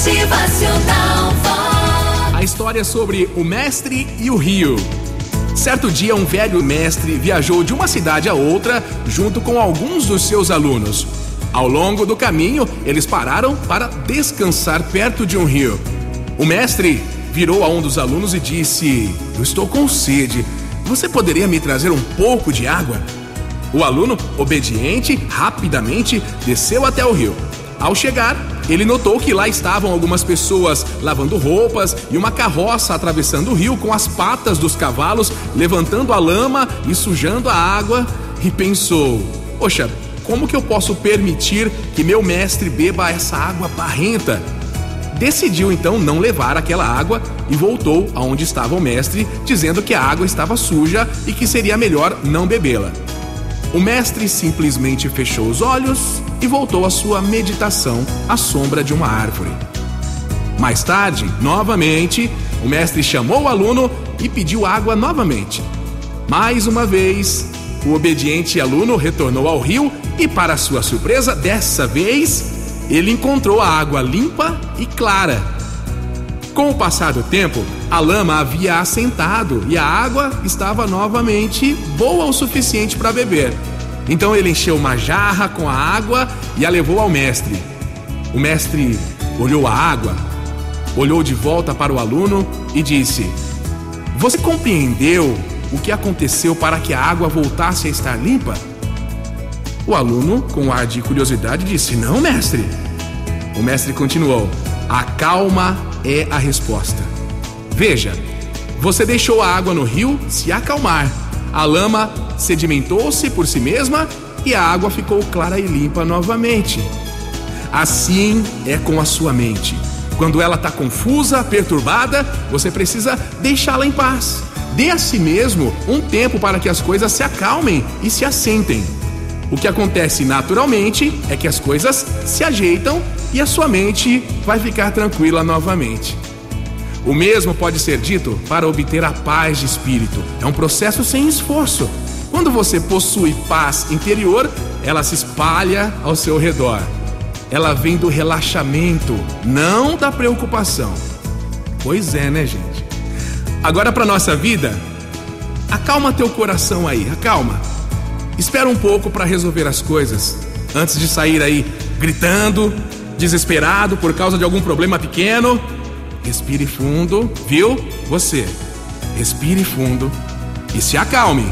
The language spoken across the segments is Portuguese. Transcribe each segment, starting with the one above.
Motivacional. A história sobre o mestre e o rio. Certo dia, um velho mestre viajou de uma cidade a outra junto com alguns dos seus alunos. Ao longo do caminho, eles pararam para descansar perto de um rio. O mestre virou a um dos alunos e disse: Eu estou com sede. Você poderia me trazer um pouco de água? O aluno, obediente, rapidamente desceu até o rio. Ao chegar, ele notou que lá estavam algumas pessoas lavando roupas e uma carroça atravessando o rio com as patas dos cavalos, levantando a lama e sujando a água, e pensou: Poxa, como que eu posso permitir que meu mestre beba essa água barrenta? Decidiu então não levar aquela água e voltou aonde estava o mestre, dizendo que a água estava suja e que seria melhor não bebê-la. O mestre simplesmente fechou os olhos e voltou à sua meditação à sombra de uma árvore. Mais tarde, novamente, o mestre chamou o aluno e pediu água novamente. Mais uma vez, o obediente aluno retornou ao rio e, para sua surpresa, dessa vez, ele encontrou a água limpa e clara. Com o passar do tempo, a lama havia assentado e a água estava novamente boa o suficiente para beber. Então ele encheu uma jarra com a água e a levou ao mestre. O mestre olhou a água, olhou de volta para o aluno e disse: Você compreendeu o que aconteceu para que a água voltasse a estar limpa? O aluno, com um ar de curiosidade, disse: Não, mestre. O mestre continuou: A calma é a resposta. Veja, você deixou a água no rio se acalmar. A lama sedimentou-se por si mesma e a água ficou clara e limpa novamente. Assim é com a sua mente. Quando ela está confusa, perturbada, você precisa deixá-la em paz. Dê a si mesmo um tempo para que as coisas se acalmem e se assentem. O que acontece naturalmente é que as coisas se ajeitam e a sua mente vai ficar tranquila novamente. O mesmo pode ser dito para obter a paz de espírito. É um processo sem esforço. Quando você possui paz interior, ela se espalha ao seu redor. Ela vem do relaxamento, não da preocupação. Pois é, né, gente? Agora para nossa vida, acalma teu coração aí, acalma. Espera um pouco para resolver as coisas antes de sair aí gritando, desesperado por causa de algum problema pequeno. Respire fundo, viu? Você. Respire fundo e se acalme.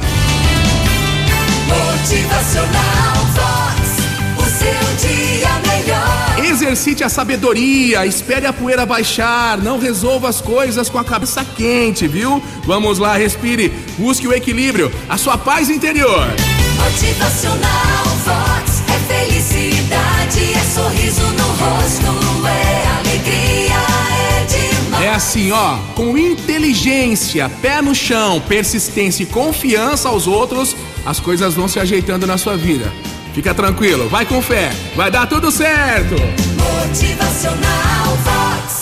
Motivacional Vox. O seu dia melhor. Exercite a sabedoria, espere a poeira baixar, não resolva as coisas com a cabeça quente, viu? Vamos lá, respire, busque o equilíbrio, a sua paz interior. Motivacional assim, ó, com inteligência, pé no chão, persistência e confiança aos outros, as coisas vão se ajeitando na sua vida. Fica tranquilo, vai com fé, vai dar tudo certo. Motivacional Vox.